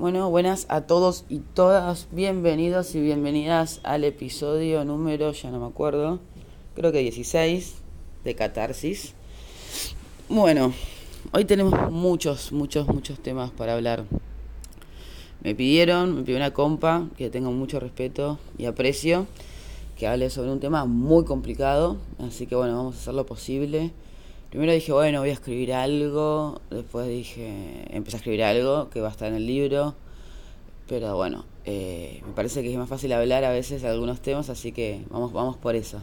Bueno, buenas a todos y todas, bienvenidos y bienvenidas al episodio número, ya no me acuerdo, creo que 16 de Catarsis. Bueno, hoy tenemos muchos, muchos, muchos temas para hablar. Me pidieron, me pidió una compa que tengo mucho respeto y aprecio, que hable sobre un tema muy complicado, así que bueno, vamos a hacer lo posible. Primero dije, bueno, voy a escribir algo. Después dije, empecé a escribir algo que va a estar en el libro. Pero bueno, eh, me parece que es más fácil hablar a veces de algunos temas, así que vamos, vamos por eso.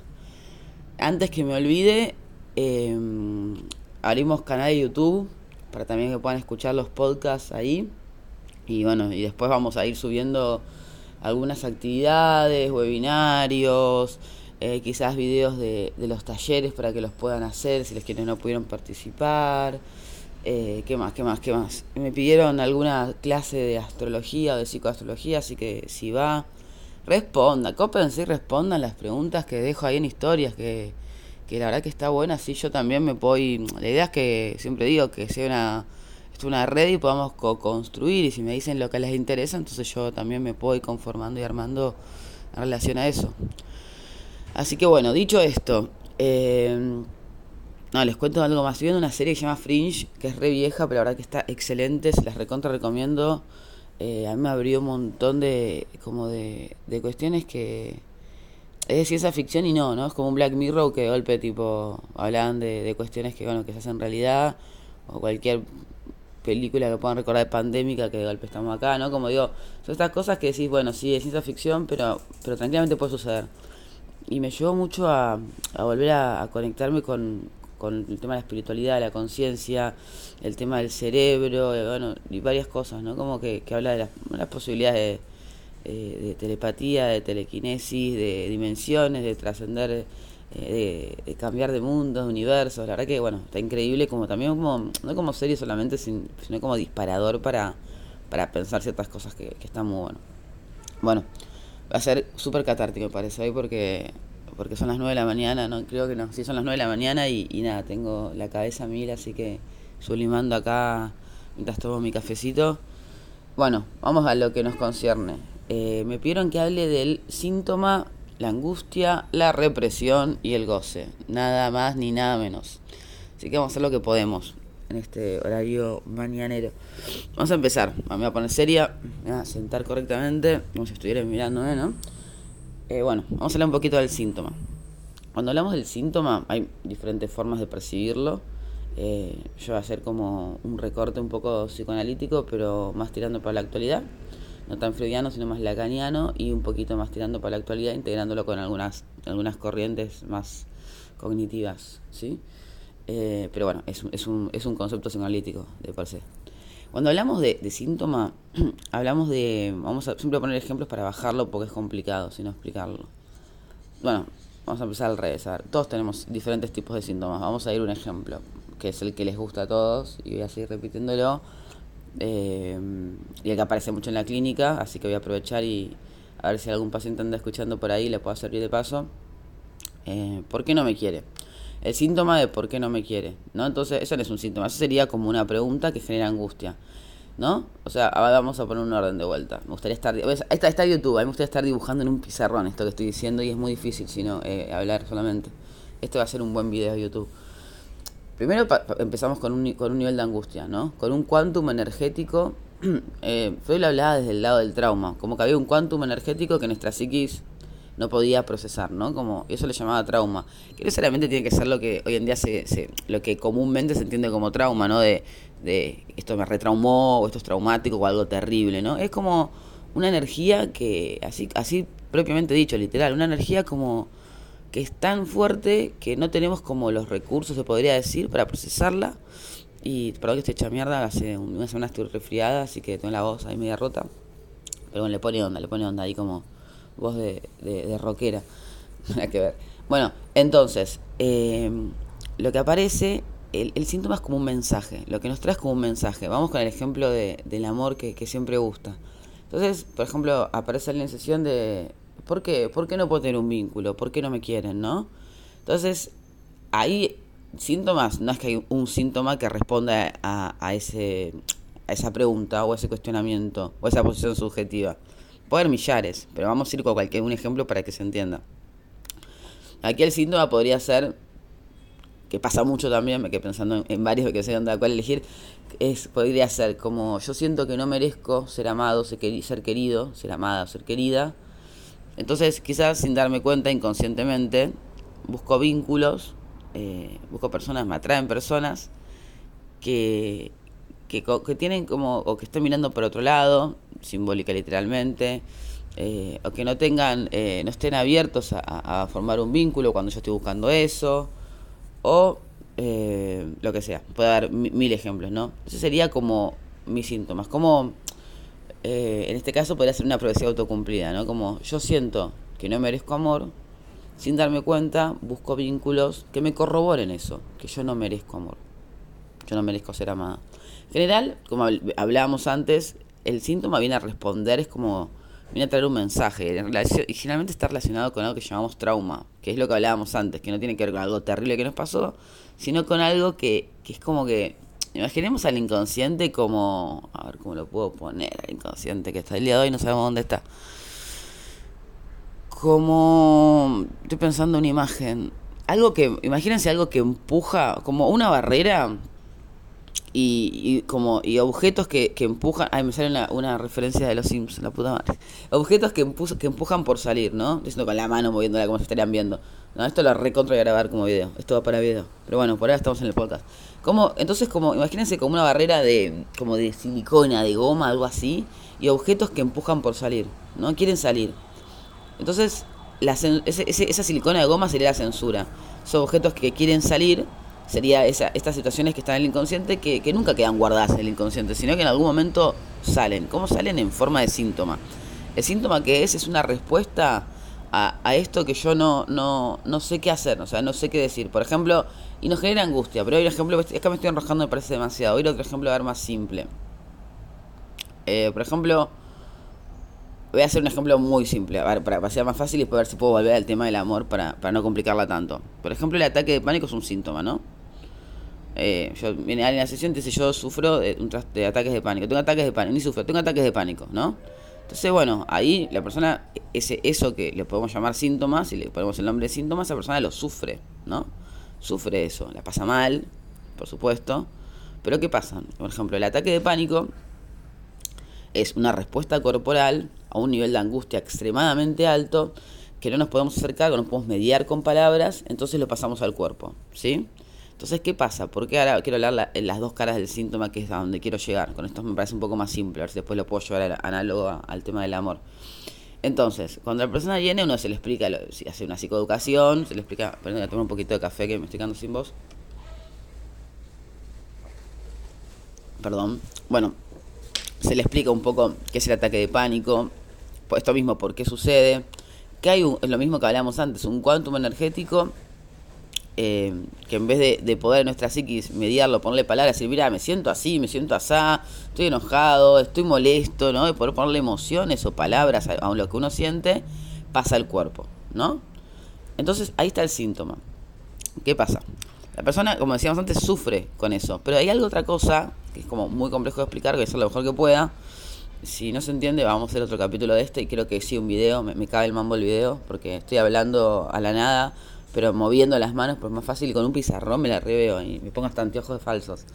Antes que me olvide, eh, abrimos canal de YouTube para también que puedan escuchar los podcasts ahí. Y bueno, y después vamos a ir subiendo algunas actividades, webinarios, eh, quizás videos de, de, los talleres para que los puedan hacer si les quienes no pudieron participar. Eh, ¿Qué más? ¿Qué más? ¿Qué más? Me pidieron alguna clase de astrología o de psicoastrología, así que si va, responda, cópense y respondan las preguntas que dejo ahí en historias, que, que la verdad que está buena, así yo también me puedo... La idea es que, siempre digo, que sea una, una red y podamos co-construir, y si me dicen lo que les interesa, entonces yo también me puedo ir conformando y armando en relación a eso. Así que bueno, dicho esto, eh, no, les cuento algo más. Estoy viendo una serie que se llama Fringe, que es re vieja, pero la verdad que está excelente, se las recontra recomiendo. Eh, a mí me abrió un montón de, como de, de cuestiones que es de ciencia ficción y no, ¿no? Es como un Black Mirror que de golpe tipo hablan de, de cuestiones que, bueno, que se hacen realidad o cualquier película que puedan recordar de pandémica que de golpe estamos acá, ¿no? Como digo, son estas cosas que decís, bueno, sí, es ciencia ficción, pero, pero tranquilamente puede suceder y me llevó mucho a, volver a, conectarme con, el tema de la espiritualidad, la conciencia, el tema del cerebro, eh, bueno, y varias cosas, ¿no? Como que, que habla de las, posibilidades de, eh, de, telepatía, de telequinesis, de dimensiones, de trascender, eh, de, cambiar de mundo, de universos. La verdad que, bueno, está increíble, como también como, no como serie solamente, sino como disparador para, para pensar ciertas cosas que, que están muy bueno. Bueno. Va a ser súper catártico, parece, hoy porque, porque son las 9 de la mañana, no creo que no, sí son las 9 de la mañana y, nada, tengo la cabeza a mil, así que sublimando acá mientras tomo mi cafecito. Bueno, vamos a lo que nos concierne. Eh, me pidieron que hable del síntoma, la angustia, la represión y el goce. Nada más ni nada menos. Así que vamos a hacer lo que podemos en este horario mañanero. Vamos a empezar. Me voy a poner seria, me voy a sentar correctamente, como si estuviera mirando, ¿no? Eh, bueno, vamos a hablar un poquito del síntoma. Cuando hablamos del síntoma, hay diferentes formas de percibirlo. Eh, yo voy a hacer como un recorte un poco psicoanalítico, pero más tirando para la actualidad. No tan freudiano, sino más lacaniano y un poquito más tirando para la actualidad, integrándolo con algunas, algunas corrientes más cognitivas, ¿sí? Eh, pero bueno, es, un, es un concepto psicoanalítico, de por sí. Cuando hablamos de, de síntoma, hablamos de. Vamos a siempre poner ejemplos para bajarlo porque es complicado, si no explicarlo. Bueno, vamos a empezar al revés. A ver, todos tenemos diferentes tipos de síntomas. Vamos a ir un ejemplo, que es el que les gusta a todos, y voy a seguir repitiéndolo. Eh, y el que aparece mucho en la clínica, así que voy a aprovechar y a ver si algún paciente anda escuchando por ahí le puedo servir de paso. Eh, ¿Por qué no me quiere? El síntoma de por qué no me quiere, ¿no? Entonces, eso no es un síntoma, eso sería como una pregunta que genera angustia, ¿no? O sea, ahora vamos a poner un orden de vuelta. Me gustaría estar, está, está YouTube, a mí me gustaría estar dibujando en un pizarrón esto que estoy diciendo y es muy difícil, si no, eh, hablar solamente. Este va a ser un buen video de YouTube. Primero empezamos con un, con un nivel de angustia, ¿no? Con un quantum energético. eh, Freud lo hablaba desde el lado del trauma, como que había un quantum energético que nuestra psiquis no podía procesar, ¿no? Como eso le llamaba trauma. Que necesariamente tiene que ser lo que hoy en día se, se lo que comúnmente se entiende como trauma, ¿no? De, de esto me retraumó o esto es traumático o algo terrible, ¿no? Es como una energía que así así propiamente dicho, literal, una energía como que es tan fuerte que no tenemos como los recursos, se podría decir, para procesarla. Y perdón que estoy hecha mierda, hace una semana estoy resfriada, así que tengo la voz ahí media rota. Pero bueno, le pone onda, le pone onda ahí como voz de, de, de rockera. Nada que ver. Bueno, entonces, eh, lo que aparece, el, síntoma es como un mensaje. Lo que nos trae es como un mensaje. Vamos con el ejemplo de, del amor que, que, siempre gusta. Entonces, por ejemplo, aparece la sesión de. ¿Por qué? ¿Por qué no puedo tener un vínculo? ¿Por qué no me quieren? ¿No? Entonces, ahí síntomas, no es que hay un síntoma que responda a, a ese a esa pregunta o ese cuestionamiento o esa posición subjetiva? Puede haber millares, pero vamos a ir con cualquier un ejemplo para que se entienda. Aquí el síntoma podría ser, que pasa mucho también, me quedé pensando en, varios que sé de cuál elegir, es, podría ser como yo siento que no merezco ser amado, ser, querido, ser amada, ser querida. Entonces quizás sin darme cuenta inconscientemente busco vínculos, eh, busco personas, me atraen personas que, que, que, tienen como, o que estén mirando por otro lado, simbólica literalmente, eh, o que no tengan, eh, no estén abiertos a, formar un vínculo cuando yo estoy buscando eso, o eh, lo que sea. Puedo dar mil ejemplos, ¿no? Ese sería como mis síntomas, como en este caso podría ser una profecía autocumplida, ¿no? Como yo siento que no merezco amor, sin darme cuenta, busco vínculos que me corroboren eso, que yo no merezco amor, yo no merezco ser amada. En general, como hablábamos antes, el síntoma viene a responder, es como, viene a traer un mensaje. y generalmente está relacionado con algo que llamamos trauma, que es lo que hablábamos antes, que no tiene que ver con algo terrible que nos pasó, sino con algo que, que es como que, imaginemos al inconsciente como, a ver cómo lo puedo poner, al inconsciente que está el día de hoy, no sabemos dónde está. Como, estoy pensando una imagen, algo que, imagínense algo que empuja, como una barrera y, como y objetos que, que empujan ay me sale una, una, referencia de los Sims la puta madre. Objetos que, que empujan por salir no diciendo con la mano moviéndola como se estarían viendo. No esto lo recontra voy a grabar como video. Esto va para video. Pero bueno por ahora estamos en el podcast. Como entonces como imagínense como una barrera de como de silicona de goma algo así y objetos que empujan por salir no quieren salir. Entonces la, ese, esa silicona de goma sería la censura. Son objetos que quieren salir sería esa, estas situaciones que están en el inconsciente que, que, nunca quedan guardadas en el inconsciente, sino que en algún momento salen. ¿Cómo salen? En forma de síntoma. El síntoma que es es una respuesta a, esto que yo no, no, no sé qué hacer, o sea, no sé qué decir. Por ejemplo, y nos genera angustia, pero hoy el ejemplo, es que me estoy enroscando, me parece demasiado. Hoy otro ejemplo a ver más simple. Eh, por ejemplo, voy a hacer un ejemplo muy simple, a ver, para, para ser más fácil y para ver si puedo volver al tema del amor para, para no complicarla tanto. Por ejemplo, el ataque de pánico es un síntoma, ¿no? Eh, yo, viene alguien a la sesión y dice, yo sufro de, de, ataques de pánico, tengo ataques de pánico, ni sufro, tengo ataques de pánico, ¿no? Entonces, bueno, ahí la persona, ese, eso que le podemos llamar síntomas, si le ponemos el nombre de síntomas, esa persona lo sufre, ¿no? Sufre eso, la pasa mal, por supuesto, pero ¿qué pasa? Por ejemplo, el ataque de pánico es una respuesta corporal a un nivel de angustia extremadamente alto que no nos podemos acercar, no podemos mediar con palabras, entonces lo pasamos al cuerpo, ¿sí? Entonces, ¿qué pasa? Porque ahora quiero hablar en las dos caras del síntoma, que es a donde quiero llegar. Con esto me parece un poco más simple, a ver si después lo puedo llevar análogo al tema del amor. Entonces, cuando la persona viene, uno se le explica, si hace una psicoeducación, se le explica, perdón, voy a tomar un poquito de café que me estoy quedando sin voz. Perdón. Bueno, se le explica un poco qué es el ataque de pánico, pues esto mismo, por qué sucede, que hay un, es lo mismo que hablamos antes, un quantum energético eh, que en vez de, de, poder nuestra psiquis mediarlo, ponerle palabras, decir, mira, me siento así, me siento así, estoy enojado, estoy molesto, ¿no? De poder ponerle emociones o palabras a, a, lo que uno siente, pasa al cuerpo, ¿no? Entonces ahí está el síntoma. ¿Qué pasa? La persona, como decíamos antes, sufre con eso, pero hay algo otra cosa, que es como muy complejo de explicar, que voy a hacer lo mejor que pueda. Si no se entiende, vamos a hacer otro capítulo de este y creo que sí, un video, me, me cabe el mambo el video, porque estoy hablando a la nada pero moviendo las manos, pues es más fácil, con un pizarrón me la reveo y me pongo hasta anteojos de falsos.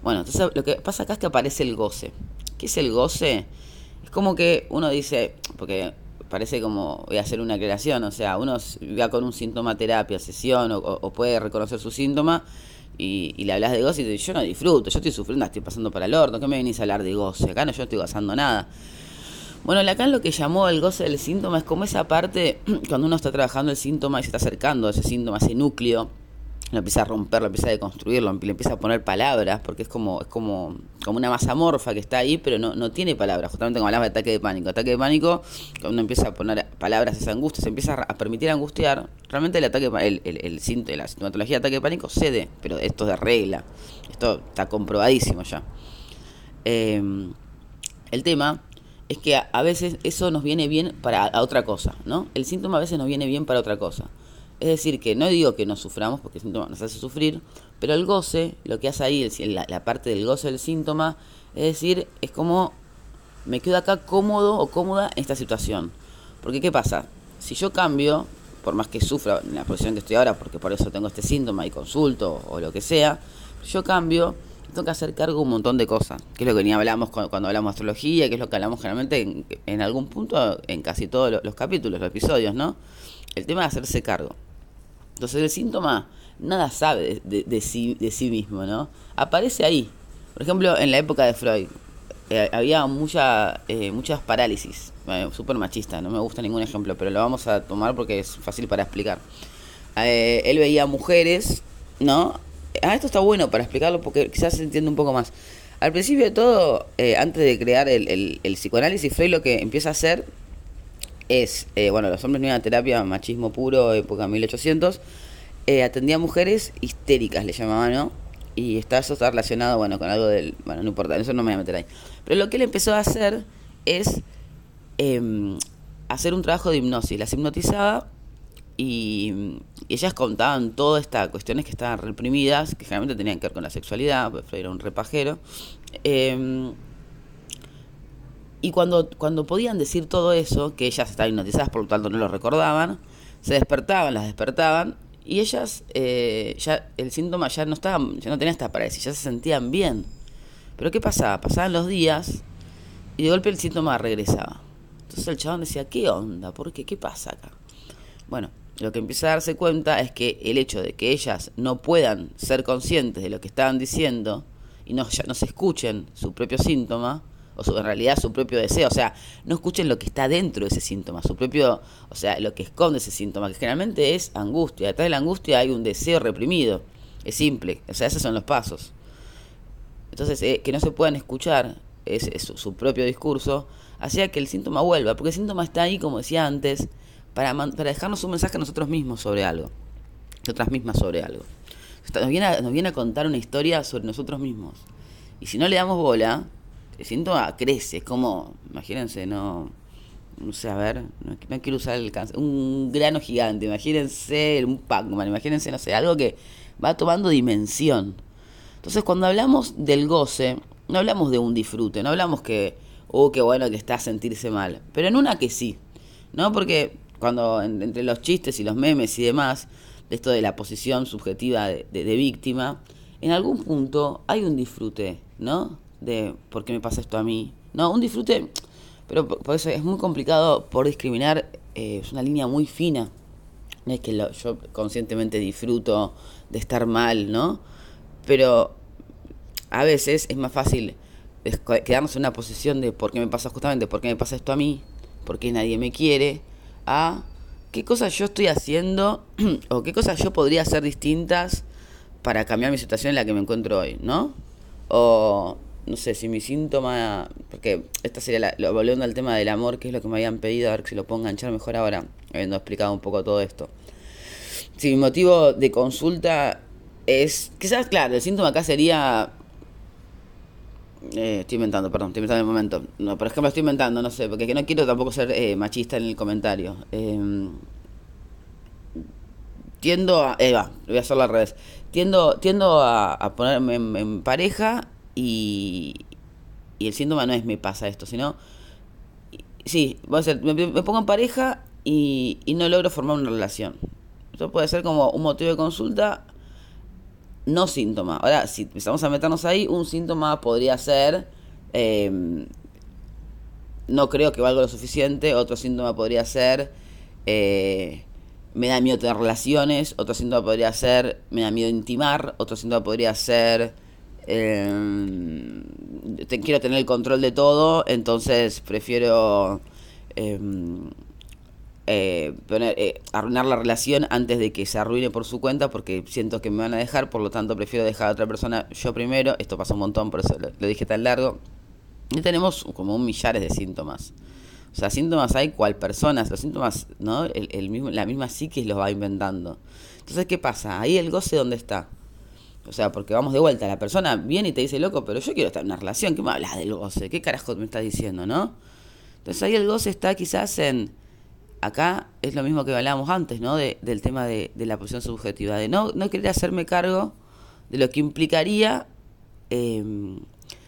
Bueno, entonces lo que pasa acá es que aparece el goce. ¿Qué es el goce? Es como que uno dice, porque parece como voy a hacer una creación, o sea, uno va con un síntoma terapia, sesión, o, puede reconocer su síntoma y, y, le hablas de goce y dice, yo no disfruto, yo estoy sufriendo, estoy pasando para el orto, ¿qué me venís a hablar de goce? Acá no, yo estoy gozando nada. Bueno, Lacan lo que llamó el goce del síntoma es como esa parte, cuando uno está trabajando el síntoma y se está acercando a ese síntoma, a ese núcleo, lo empieza a romper, lo empieza a deconstruir, lo, le empieza a poner palabras, porque es como, es como, como una masa morfa que está ahí, pero no, no tiene palabras. Justamente como hablaba de ataque de pánico. Ataque de pánico, cuando uno empieza a poner palabras a esa angustia, se empieza a permitir angustiar, realmente el ataque el, el, el, la sintomatología de ataque de pánico cede, pero esto es de regla. Esto está comprobadísimo ya. Eh, el tema es que a, veces eso nos viene bien para otra cosa, ¿no? El síntoma a veces nos viene bien para otra cosa. Es decir, que no digo que no suframos, porque el síntoma nos hace sufrir, pero el goce, lo que hace ahí, la, parte del goce del síntoma, Es decir, es como me quedo acá cómodo o cómoda en esta situación. Porque ¿qué pasa? Si yo cambio, por más que sufra en la posición que estoy ahora, porque por eso tengo este síntoma y consulto o lo que sea, yo cambio, tengo que hacer cargo un montón de cosas, que es lo que ni hablamos cuando, hablamos de astrología, que es lo que hablamos generalmente en, algún punto en casi todos los, capítulos, los episodios, ¿no? El tema de hacerse cargo. Entonces el síntoma nada sabe de, sí, de mismo, ¿no? Aparece ahí. Por ejemplo, en la época de Freud, eh, había mucha, eh, muchas parálisis, súper machista, no me gusta ningún ejemplo, pero lo vamos a tomar porque es fácil para explicar. Eh, él veía mujeres, ¿no? Ah, esto está bueno para explicarlo porque quizás se entiende un poco más. Al principio de todo, antes de crear el, psicoanálisis, Freud lo que empieza a hacer es, bueno, los hombres no iban a terapia, machismo puro, época 1800, atendía a mujeres histéricas, le llamaban, ¿no? y está, eso está relacionado, bueno, con algo del... Bueno, no importa, eso no me voy a meter ahí. Pero lo que él empezó a hacer es em, hacer un trabajo de hipnosis. Las hipnotizaba y, ellas contaban todas estas cuestiones que estaban reprimidas, que generalmente tenían que ver con la sexualidad, pues era un repajero. Em, y cuando, cuando podían decir todo eso, que ellas estaban hipnotizadas, por lo tanto no lo recordaban, se despertaban, las despertaban y ellas, eh, ya el síntoma ya no estaba, ya no tenía esta parálisis, ya se sentían bien. Pero ¿qué pasaba? Pasaban los días y de golpe el síntoma regresaba. Entonces el chabón decía, ¿qué onda? ¿Por qué? ¿Qué pasa acá? Bueno, lo que empieza a darse cuenta es que el hecho de que ellas no puedan ser conscientes de lo que estaban diciendo y no, ya no se escuchen su propio síntoma, o su, en realidad su propio deseo, o sea, no escuchen lo que está dentro de ese síntoma, su propio, o sea, lo que esconde ese síntoma, que generalmente es angustia, detrás de la angustia hay un deseo reprimido, es simple, o sea, esos son los pasos. Entonces, eh, que no se puedan escuchar es, su, propio discurso, hacía que el síntoma vuelva, porque el síntoma está ahí, como decía antes, para, dejarnos un mensaje a nosotros mismos sobre algo, nosotras mismas sobre algo. Nos viene, nos viene a contar una historia sobre nosotros mismos. Y si no le damos bola, el síntoma crece, como, imagínense, no, no sé, a ver, no, quiero usar el cáncer, un grano gigante, imagínense un Pac-Man, imagínense, no sé, algo que va tomando dimensión. Entonces, cuando hablamos del goce, no hablamos de un disfrute, no hablamos que, oh, qué bueno que está a sentirse mal, pero en una que sí, ¿no? Porque cuando entre los chistes y los memes y demás, de esto de la posición subjetiva de, de víctima, en algún punto hay un disfrute, ¿no? de por qué me pasa esto a mí. No, un disfrute, pero por, eso es muy complicado por discriminar, eh, es una línea muy fina. No es que yo conscientemente disfruto de estar mal, ¿no? Pero a veces es más fácil quedarnos en una posición de por qué me pasa justamente, por qué me pasa esto a mí, por qué nadie me quiere, a qué cosas yo estoy haciendo o qué cosas yo podría hacer distintas para cambiar mi situación en la que me encuentro hoy, ¿no? O no sé, si mi síntoma, porque esta sería, la, volviendo al tema del amor, que es lo que me habían pedido, a ver si lo puedo enganchar mejor ahora, habiendo explicado un poco todo esto. Si mi motivo de consulta es, quizás, claro, el síntoma acá sería... Eh, estoy inventando, perdón, estoy inventando en el momento. No, por ejemplo, estoy inventando, no sé, porque no quiero tampoco ser eh, machista en el comentario. Em, tiendo a... Eh, va, voy a hacerlo al revés. Tiendo, tiendo a, ponerme en pareja y, y el síntoma no es me pasa esto, sino, sí, a ser, me, pongo en pareja y, y no logro formar una relación. Esto puede ser como un motivo de consulta, no síntoma. Ahora, si empezamos a meternos ahí, un síntoma podría ser, em, no creo que valga lo suficiente, otro síntoma podría ser, eh, me da miedo tener relaciones, otro síntoma podría ser, me da miedo intimar, otro síntoma podría ser eh, quiero tener el control de todo, entonces prefiero eh, eh, arruinar la relación antes de que se arruine por su cuenta porque siento que me van a dejar, por lo tanto prefiero dejar a otra persona yo primero. Esto pasa un montón, por eso lo, dije tan largo. Y tenemos como un millares de síntomas. O sea, síntomas hay cual personas, los síntomas, ¿no? El, mismo, la misma psiquis los va inventando. Entonces, ¿qué pasa? Ahí el goce, ¿dónde está? O sea, porque vamos de vuelta, la persona viene y te dice, loco, pero yo quiero estar en una relación, ¿qué me hablas del goce? ¿Qué carajo me estás diciendo, no? Entonces ahí el goce está quizás en, acá es lo mismo que hablábamos antes, ¿no? De, del tema de, la posición subjetiva, de no, no querer hacerme cargo de lo que implicaría em,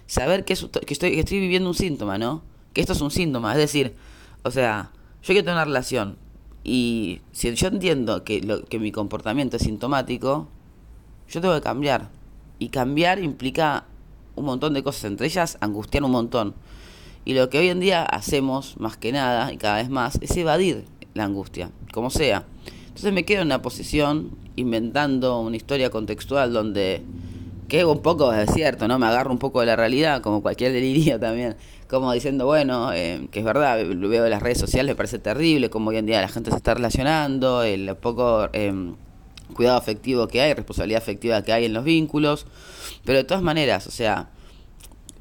saber que, que, estoy, que estoy viviendo un síntoma, ¿no? Que esto es un síntoma, es decir, o sea, yo quiero tener una relación y si yo entiendo que, lo, que mi comportamiento es sintomático, yo tengo que cambiar. Y cambiar implica un montón de cosas, entre ellas angustiar un montón. Y lo que hoy en día hacemos, más que nada, y cada vez más, es evadir la angustia, como sea. Entonces me quedo en una posición inventando una historia contextual donde que un poco es cierto, ¿no? Me agarro un poco de la realidad, como cualquier delirio también, como diciendo, bueno, eh, que es verdad, lo veo en las redes sociales, me parece terrible, como hoy en día la gente se está relacionando, el poco eh, cuidado afectivo que hay, responsabilidad afectiva que hay en los vínculos, pero de todas maneras, o sea,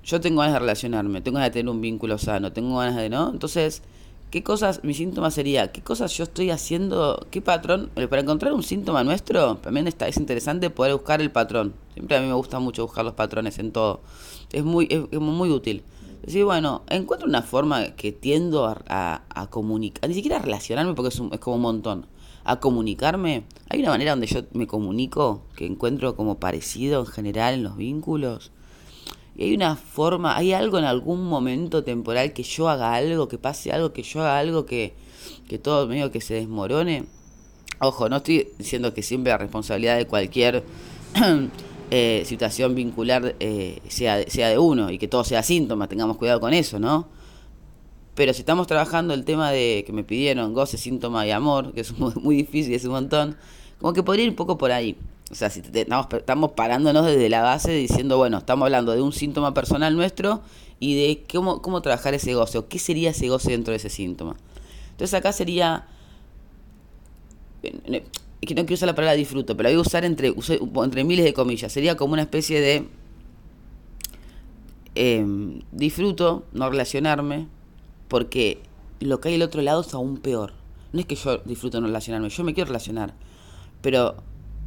yo tengo ganas de relacionarme, tengo ganas de tener un vínculo sano, tengo ganas de, ¿no? Entonces, ¿qué cosas, mi síntoma sería, qué cosas yo estoy haciendo, qué patrón, para encontrar un síntoma nuestro, también está, es interesante poder buscar el patrón. Siempre a mí me gusta mucho buscar los patrones en todo. Es muy, es, muy útil. Decir, bueno, encuentro una forma que tiendo a, a, comunicar, ni siquiera a relacionarme porque es, es como un montón, a comunicarme. Hay una manera donde yo me comunico que encuentro como parecido en general en los vínculos. Y hay una forma, hay algo en algún momento temporal que yo haga algo, que pase algo, que yo haga algo que, que todo medio que se desmorone. Ojo, no estoy diciendo que siempre la responsabilidad de cualquier eh, situación vincular eh, sea, sea de uno y que todo sea síntoma, tengamos cuidado con eso, ¿no? Pero si estamos trabajando el tema de que me pidieron goce, síntoma y amor, que es muy, muy difícil, es un montón, como que podría ir un poco por ahí. O sea, si estamos, estamos parándonos desde la base diciendo, bueno, estamos hablando de un síntoma personal nuestro y de cómo, cómo trabajar ese goce, o qué sería ese goce dentro de ese síntoma. Entonces acá sería, que no quiero usar la palabra disfruto, pero voy a usar entre, entre miles de comillas, sería como una especie de em, disfruto no relacionarme, porque lo que hay al otro lado es aún peor. No es que yo disfruto no relacionarme, yo me quiero relacionar, pero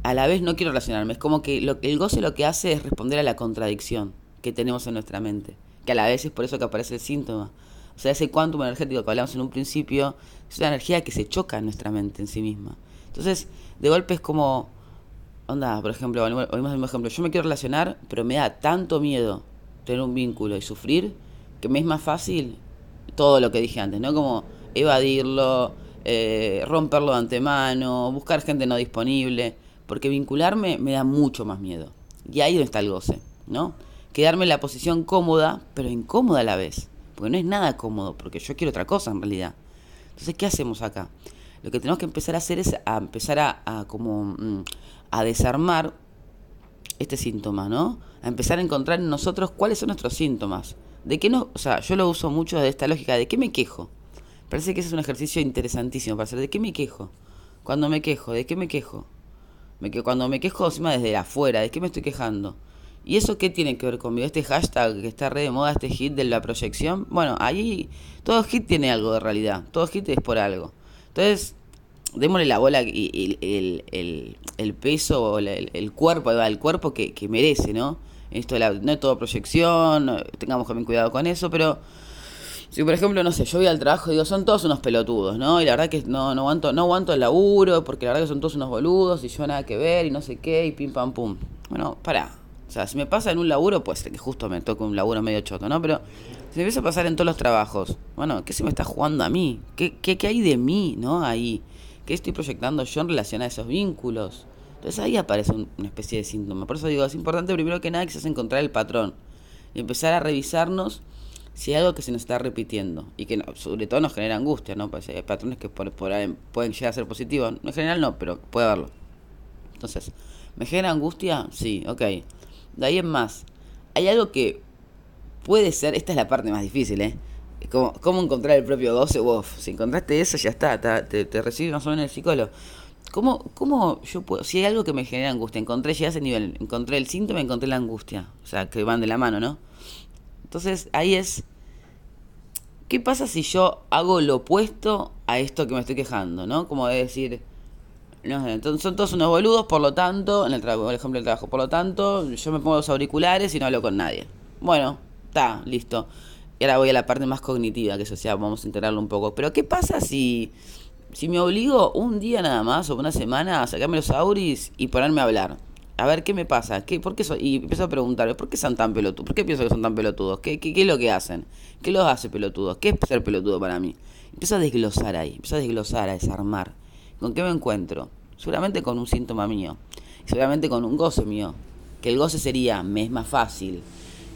a la vez no quiero relacionarme. Es como que lo, el goce lo que hace es responder a la contradicción que tenemos en nuestra mente. Que a la vez es por eso que aparece el síntoma. O sea, ese quantum energético que hablamos en un principio es una energía que se choca en nuestra mente en sí misma. Entonces, de golpe es como, onda, por ejemplo, oímos el mismo ejemplo, yo me quiero relacionar, pero me da tanto miedo tener un vínculo y sufrir, que me es más fácil todo lo que dije antes, ¿no? Como evadirlo, eh, romperlo de antemano, buscar gente no disponible. Porque vincularme me da mucho más miedo. Y ahí donde está el goce, ¿no? Quedarme en la posición cómoda, pero incómoda a la vez. Porque no es nada cómodo, porque yo quiero otra cosa en realidad. Entonces, ¿qué hacemos acá? Lo que tenemos que empezar a hacer es a empezar a, como mm, a desarmar este síntoma, ¿no? A empezar a encontrar en nosotros cuáles son nuestros síntomas. De qué no, o sea, yo lo uso mucho de esta lógica de qué me quejo. Parece que ese es un ejercicio interesantísimo para hacer. ¿De qué me quejo? Cuando me quejo, ¿de qué me quejo? Que cuando me quejo encima desde afuera, ¿de qué me estoy quejando? ¿Y eso qué tiene que ver conmigo? Este hashtag que está re de moda, este hit de la proyección. Bueno, ahí todo hit tiene algo de realidad. Todo hit es por algo. Entonces, démosle la bola y, el, el, peso, el, el cuerpo, el cuerpo que, que merece, ¿no? Esto no es todo proyección, tengamos también cuidado con eso, pero si por ejemplo, no sé, yo voy al trabajo y digo, son todos unos pelotudos, ¿no? Y la verdad que no, no aguanto, no aguanto el laburo, porque la verdad que son todos unos boludos y yo nada que ver y no sé qué, y pim pam pum. Bueno, para. O sea, si me pasa en un laburo, pues que justo me toca un laburo medio choto, ¿no? Pero si me empieza a pasar en todos los trabajos, bueno, ¿qué se me está jugando a mí? ¿Qué, qué, qué hay de mí, ¿no? Ahí. ¿Qué estoy proyectando yo en relación a esos vínculos? Entonces ahí aparece una especie de síntoma. Por eso digo, es importante primero que nada que se encontrar el patrón y empezar a revisarnos si hay algo que se nos está repitiendo y que sobre todo nos genera angustia, ¿no? Pues hay patrones que por, pueden llegar a ser positivos, en general no, pero puede haberlo. Entonces, ¿me genera angustia? Sí, ok. De ahí en más, hay algo que puede ser, esta es la parte más difícil, ¿eh? ¿Cómo, cómo encontrar el propio 12? Uf, si encontraste eso, ya está, te, te, más o menos el psicólogo. ¿Cómo, ¿Cómo yo puedo, si hay algo que me genera angustia, encontré ya ese nivel, encontré el síntoma, encontré la angustia, o sea, que van de la mano, ¿no? Entonces ahí es, ¿qué pasa si yo hago lo opuesto a esto que me estoy quejando? ¿No? Como de decir, no sé, son todos unos boludos, por lo tanto, en el, trabajo, el ejemplo del trabajo, por lo tanto, yo me pongo los auriculares y no hablo con nadie. Bueno, está, listo. Y ahora voy a la parte más cognitiva, que eso sea, vamos a integrarlo un poco. Pero ¿qué pasa si, si me obligo un día nada más o una semana a sacarme los auris y ponerme a hablar? A ver qué me pasa, ¿Qué, por qué y empiezo a preguntarme, ¿por qué son tan pelotudos? ¿Por qué pienso que son tan pelotudos? ¿Qué, qué, qué es lo que hacen? ¿Qué los hace pelotudos? ¿Qué es ser pelotudo para mí? Empiezo a desglosar ahí, empiezo a desglosar, a desarmar. ¿Con qué me encuentro? Seguramente con un síntoma mío, seguramente con un goce mío. Que el goce sería, me es más fácil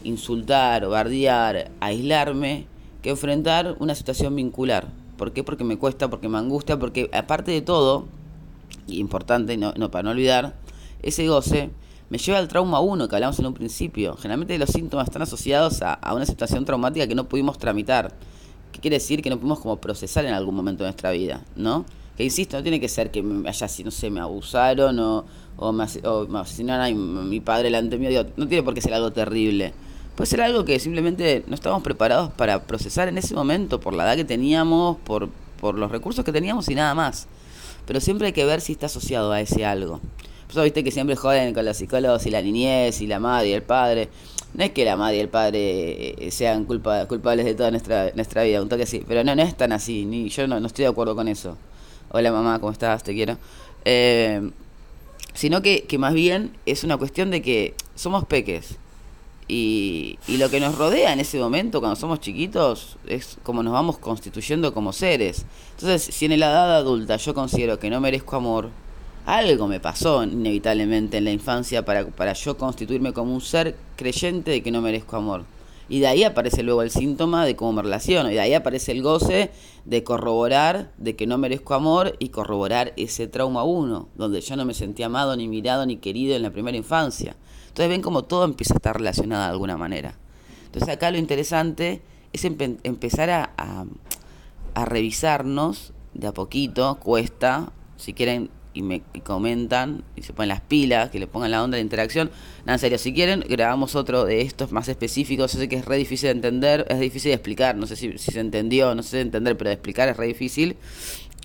insultar, bardear, aislarme, que enfrentar una situación vincular. ¿Por qué? Porque me cuesta, porque me angustia, porque aparte de todo, importante, no, no, para no olvidar, ese goce me lleva al trauma 1 que hablamos en un principio. Generalmente los síntomas están asociados a, una situación traumática que no pudimos tramitar. ¿Qué quiere decir? Que no pudimos como procesar en algún momento de nuestra vida, ¿no? Que insisto, no tiene que ser que me haya, no sé, me abusaron o, o, me, asesinaron a mi, padre delante mío. no tiene por qué ser algo terrible. Puede ser algo que simplemente no estábamos preparados para procesar en ese momento, por la edad que teníamos, por, por los recursos que teníamos y nada más. Pero siempre hay que ver si está asociado a ese algo. Pues viste que siempre joden con los psicólogos y la niñez y la madre y el padre. No es que la madre y el padre eh, sean culpa, culpables de toda nuestra, nuestra vida, un toque así. Pero no, no es tan así, ni yo no, no estoy de acuerdo con eso. Hola mamá, ¿cómo estás? Te quiero. Eh, sino que, que más bien es una cuestión de que somos peques. Y, y, lo que nos rodea en ese momento, cuando somos chiquitos, es como nos vamos constituyendo como seres. Entonces, si en la edad adulta yo considero que no merezco amor, algo me pasó inevitablemente en la infancia para, para yo constituirme como un ser creyente de que no merezco amor. Y de ahí aparece luego el síntoma de cómo me relaciono. Y de ahí aparece el goce de corroborar de que no merezco amor y corroborar ese trauma uno, donde yo no me sentía amado, ni mirado, ni querido en la primera infancia. Entonces ven como todo empieza a estar relacionado de alguna manera. Entonces acá lo interesante es empezar a, a revisarnos de a poquito, cuesta, si quieren y me comentan y se ponen las pilas, que le pongan la onda de interacción. Nada, en serio, si quieren, grabamos otro de estos más específicos. Yo sé que es re difícil de entender, es difícil de explicar. No sé si, se entendió, no sé de entender, pero de explicar es re difícil.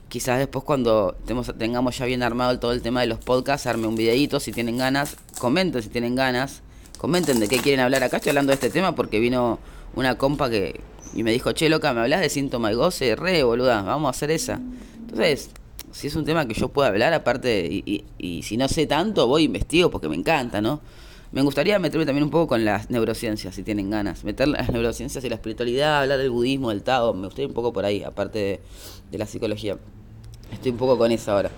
Quizás después, cuando tengamos ya bien armado todo el tema de los podcasts, arme un videito si tienen ganas. Comenten si tienen ganas. Comenten de qué quieren hablar. Acá estoy hablando de este tema porque vino una compa que y me dijo, che, loca, ¿me hablas de síntoma de goce? Re, boluda, vamos a hacer esa. Entonces, si es un tema que yo pueda hablar, aparte, y, si no sé tanto, voy e investigo porque me encanta, ¿no? Me gustaría meterme también un poco con las neurociencias, si tienen ganas. Meter las neurociencias y la espiritualidad, hablar del budismo, del Tao. Me gustaría un poco por ahí, aparte de, la psicología. Estoy un poco con eso ahora.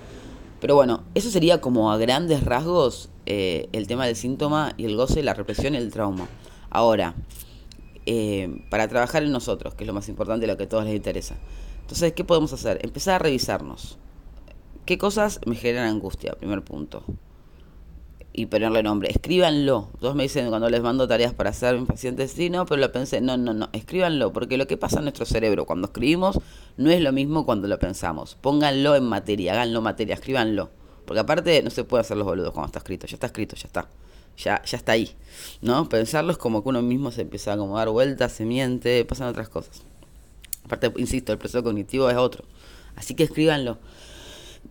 Pero bueno, eso sería como a grandes rasgos eh, el tema del síntoma y el goce, la represión y el trauma. Ahora, eh, para trabajar en nosotros, que es lo más importante, lo que a todos les interesa. Entonces, ¿qué podemos hacer? Empezar a revisarnos. ¿Qué cosas me generan angustia? Primer punto. Y ponerle nombre. Escríbanlo. Todos me dicen cuando les mando tareas para hacer mis pacientes, sí, pero lo pensé. No, no, no. Escríbanlo. Porque lo que pasa en nuestro cerebro cuando escribimos no es lo mismo cuando lo pensamos. Pónganlo en materia, háganlo materia, escríbanlo. Porque aparte no se puede hacer los boludos cuando está escrito. Ya está escrito, ya está. Ya, ya está ahí. ¿No? Pensarlo como que uno mismo se empieza a dar vueltas, se miente, pasan otras cosas. Aparte, insisto, el proceso cognitivo es otro. Así que escríbanlo.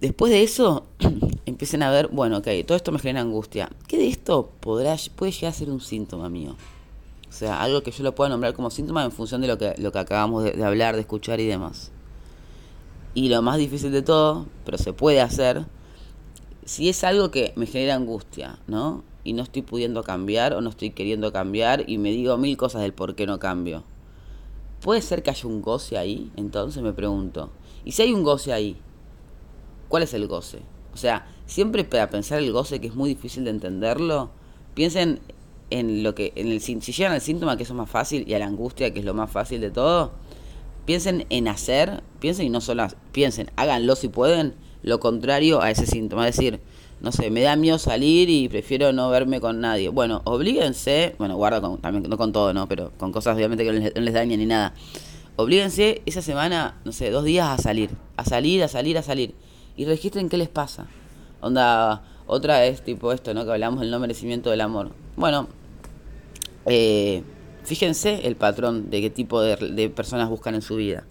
Después de eso, empiecen a ver, bueno, ok, todo esto me genera angustia. ¿Qué de esto podrá, puede llegar a ser un síntoma mío? O sea, algo que yo lo pueda nombrar como síntoma en función de lo que, lo que acabamos de, hablar, de escuchar y demás. Y lo más difícil de todo, pero se puede hacer, si es algo que me genera angustia, ¿no? Y no estoy pudiendo cambiar o no estoy queriendo cambiar y me digo mil cosas del por qué no cambio. ¿Puede ser que haya un goce ahí? Entonces me pregunto. ¿Y si hay un goce ahí? ¿Cuál es el goce? O sea, siempre para pensar el goce, que es muy difícil de entenderlo, piensen en lo que, en el, si llegan al síntoma, que eso es más fácil, y a la angustia, que es lo más fácil de todo, piensen en hacer, piensen y no solo piensen, háganlo si pueden, lo contrario a ese síntoma. Es decir, no sé, me da miedo salir y prefiero no verme con nadie. Bueno, oblíguense, bueno, guarda con, también, no con todo, ¿no? Pero con cosas obviamente que no les, no les dañen ni nada. Oblíguense esa semana, no sé, dos días a salir, a salir, a salir, a salir y registren qué les pasa. Onda, otra es tipo esto, ¿no? Que hablamos del no merecimiento del amor. Bueno, eh, fíjense el patrón de qué tipo de, personas buscan en su vida.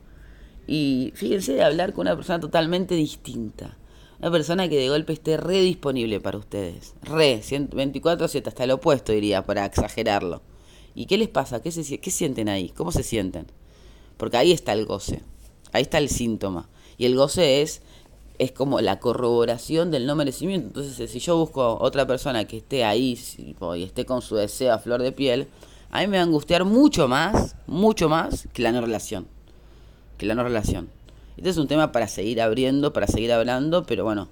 Y fíjense de hablar con una persona totalmente distinta. Una persona que de golpe esté re disponible para ustedes. Re, 24-7, hasta el opuesto diría, para exagerarlo. ¿Y qué les pasa? ¿Qué, se, ¿Qué sienten ahí? ¿Cómo se sienten? Porque ahí está el goce. Ahí está el síntoma. Y el goce es es como la corroboración del no merecimiento. Entonces, si yo busco otra persona que esté ahí y esté con su deseo a flor de piel, a mí me va a angustiar mucho más, mucho más que la no relación. Que la no relación. Este es un tema para seguir abriendo, para seguir hablando, pero bueno,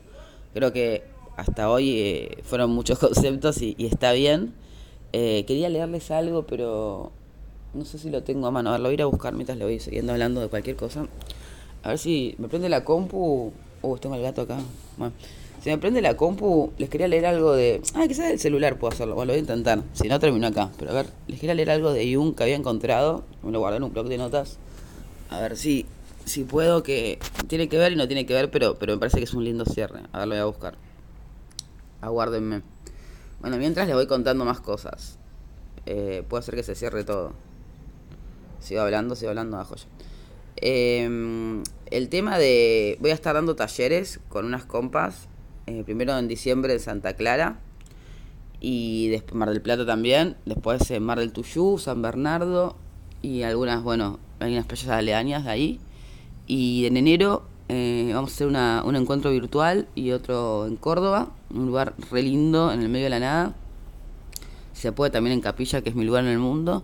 creo que hasta hoy eh, fueron muchos conceptos y, está bien. Eh, quería leerles algo, pero no sé si lo tengo a mano. A ver, lo voy a ir a buscar mientras le voy siguiendo hablando de cualquier cosa. A ver si me prende la compu. Uh, tengo el gato acá. Bueno, si me prende la compu, les quería leer algo de. Ah, quizás del celular puedo hacerlo. Bueno, lo voy a intentar. Si no, termino acá. Pero a ver, les quería leer algo de Jung que había encontrado. Me lo guardé en un blog de notas. A ver si, si puedo, que tiene que ver y no tiene que ver, pero, pero me parece que es un lindo cierre. A ver, lo voy a buscar. Aguárdenme. Bueno, mientras les voy contando más cosas. Eh, puede ser que se cierre todo. Sigo hablando, sigo hablando, a joya. Em, el tema de. Voy a estar dando talleres con unas compas. Eh, primero en diciembre en Santa Clara. Y después Mar del Plata también. Después en Mar del Tuyú, San Bernardo. Y algunas, bueno, hay unas playas aledañas de ahí. Y en enero eh, vamos a hacer una, un encuentro virtual y otro en Córdoba. Un lugar re lindo en el medio de la nada. Se puede también en Capilla, que es mi lugar en el mundo.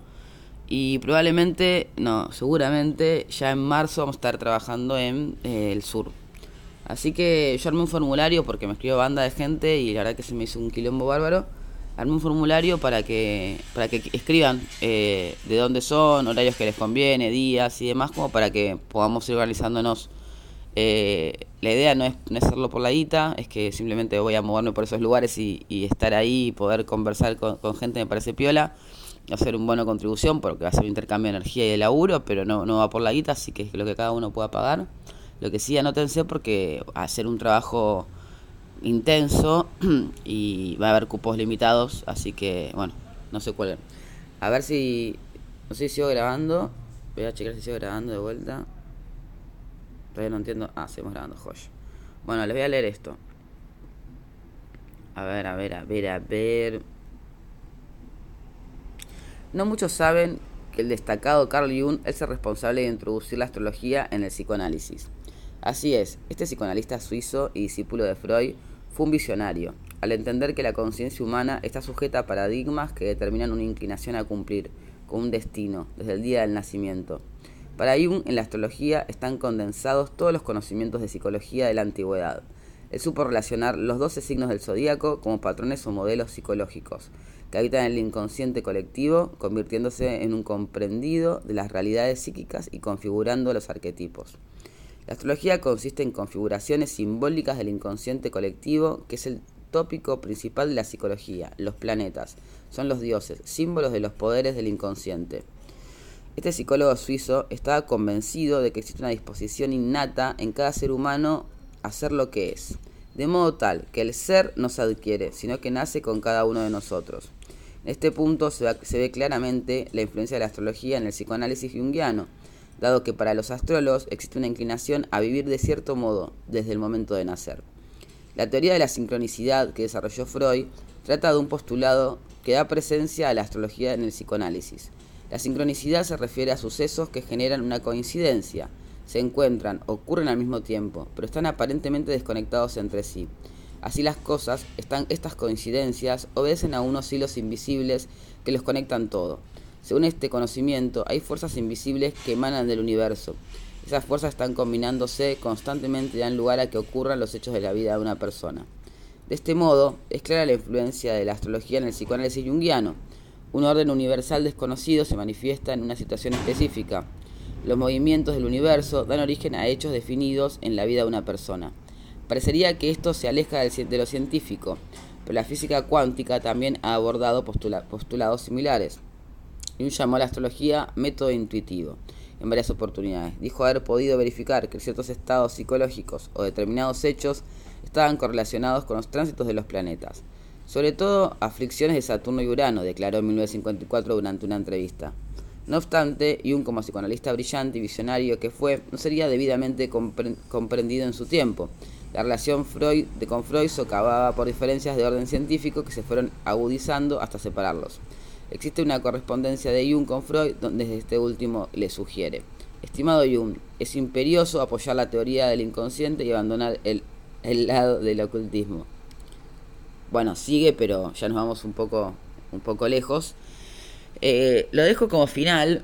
Y probablemente, no, seguramente ya en marzo vamos a estar trabajando en eh, el sur. Así que yo armé un formulario porque me escribió banda de gente y la verdad que se me hizo un quilombo bárbaro. Armé un formulario para que, para que escriban eh, de dónde son, horarios que les conviene, días y demás, como para que podamos ir organizándonos. Eh, la idea no es, no es hacerlo por la guita, es que simplemente voy a moverme por esos lugares y, estar ahí y poder conversar con, con gente me parece piola hacer un buena contribución porque va a ser un intercambio de energía y de laburo, pero no, no va por la guita, así que es lo que cada uno pueda pagar. Lo que sí anótense porque ser un trabajo intenso y va a haber cupos limitados, así que bueno, no sé cuál es. A ver si, no sé si sigo grabando, voy a checar si sigo grabando de vuelta. Todavía no entiendo. Ah, seguimos grabando, joya. Bueno, les voy a leer esto. A ver, a ver, a ver, a ver. No muchos saben que el destacado Carl Jung es el responsable de introducir la astrología en el psicoanálisis. Así es, este psicoanalista suizo y discípulo de Freud fue un visionario, al entender que la conciencia humana está sujeta a paradigmas que determinan una inclinación a cumplir, con un destino, desde el día del nacimiento. Para Jung, en la astrología están condensados todos los conocimientos de psicología de la antigüedad. Él supo relacionar los doce signos del zodíaco como patrones o modelos psicológicos, que habitan en el inconsciente colectivo, convirtiéndose en un comprendido de las realidades psíquicas y configurando los arquetipos. La astrología consiste en configuraciones simbólicas del inconsciente colectivo, que es el tópico principal de la psicología. Los planetas son los dioses, símbolos de los poderes del inconsciente. Este psicólogo suizo estaba convencido de que existe una disposición innata en cada ser humano a ser lo que es, de modo tal que el ser no se adquiere, sino que nace con cada uno de nosotros. En este punto se, ve claramente la influencia de la astrología en el psicoanálisis junguiano, dado que para los astrólogos existe una inclinación a vivir de cierto modo desde el momento de nacer. La teoría de la sincronicidad que desarrolló Freud trata de un postulado que da presencia a la astrología en el psicoanálisis. La sincronicidad se refiere a sucesos que generan una coincidencia, se encuentran, ocurren al mismo tiempo, pero están aparentemente desconectados entre sí. Así las cosas, están, estas coincidencias obedecen a unos hilos invisibles que los conectan todo. Según este conocimiento, hay fuerzas invisibles que emanan del universo. Esas fuerzas están combinándose constantemente y dan lugar a que ocurran los hechos de la vida de una persona. De este modo, es clara la influencia de la astrología en el psicoanálisis junguiano. Un orden universal desconocido se manifiesta en una situación específica. Los movimientos del universo dan origen a hechos definidos en la vida de una persona. Parecería que esto se aleja de lo científico, pero la física cuántica también ha abordado postulados similares. Jung llamó a la astrología método intuitivo en varias oportunidades. Dijo haber podido verificar que ciertos estados psicológicos o determinados hechos estaban correlacionados con los tránsitos de los planetas. Sobre todo aflicciones de Saturno y Urano, declaró en 1954 durante una entrevista. No obstante, Jung como psicoanalista brillante y visionario que fue, no sería debidamente comprendido en su tiempo, la relación Freud, de con Freud socavaba por diferencias de orden científico que se fueron agudizando hasta separarlos. Existe una correspondencia de Jung con Freud donde este último le sugiere. Estimado Jung, es imperioso apoyar la teoría del inconsciente y abandonar el, el lado del ocultismo. Bueno, sigue, pero ya nos vamos un poco, un poco lejos. Eh, lo dejo como final,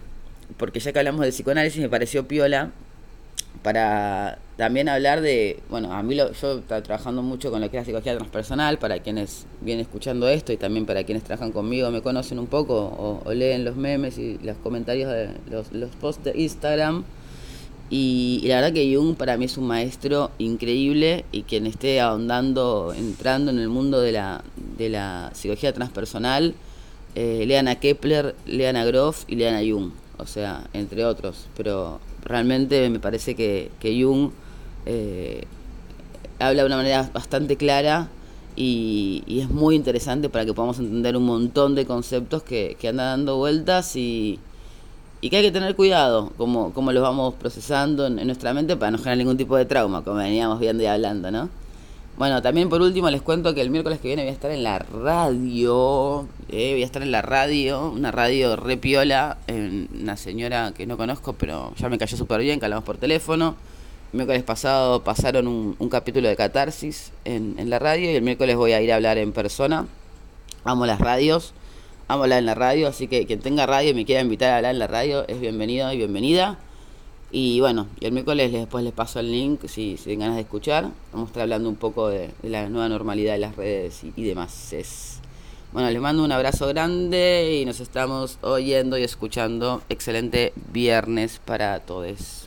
porque ya que hablamos del psicoanálisis me pareció piola, para también hablar de, bueno, a mí lo, yo trabajando mucho con lo que es la psicología transpersonal, para quienes vienen escuchando esto y también para quienes trabajan conmigo, me conocen un poco o, leen los memes y los comentarios de los, los posts de Instagram. Y, la verdad que Jung para mí es un maestro increíble y quien esté ahondando, entrando en el mundo de la, de la psicología transpersonal, eh, lean a Kepler, lean a Groff y lean a Jung, o sea, entre otros. Pero realmente me parece que, que Jung eh, habla de una manera bastante clara y, es muy interesante para que podamos entender un montón de conceptos que, que andan dando vueltas y, y que hay que tener cuidado como, como los vamos procesando en, nuestra mente para no generar ningún tipo de trauma, como veníamos viendo y hablando, ¿no? Bueno, también por último les cuento que el miércoles que viene voy a estar en la radio, eh, voy a estar en la radio, una radio repiola, una señora que no conozco, pero ya me cayó súper bien, que por teléfono. Miércoles pasado pasaron un, un capítulo de Catarsis en, en, la radio y el miércoles voy a ir a hablar en persona. Amo las radios, amo hablar en la radio, así que quien tenga radio y me quiera invitar a hablar en la radio es bienvenido y bienvenida. Y bueno, el miércoles después les paso el link si, si tienen ganas de escuchar. Vamos a estar hablando un poco de, la nueva normalidad de las redes y, y demás. Es, bueno, les mando un abrazo grande y nos estamos oyendo y escuchando. Excelente viernes para todos.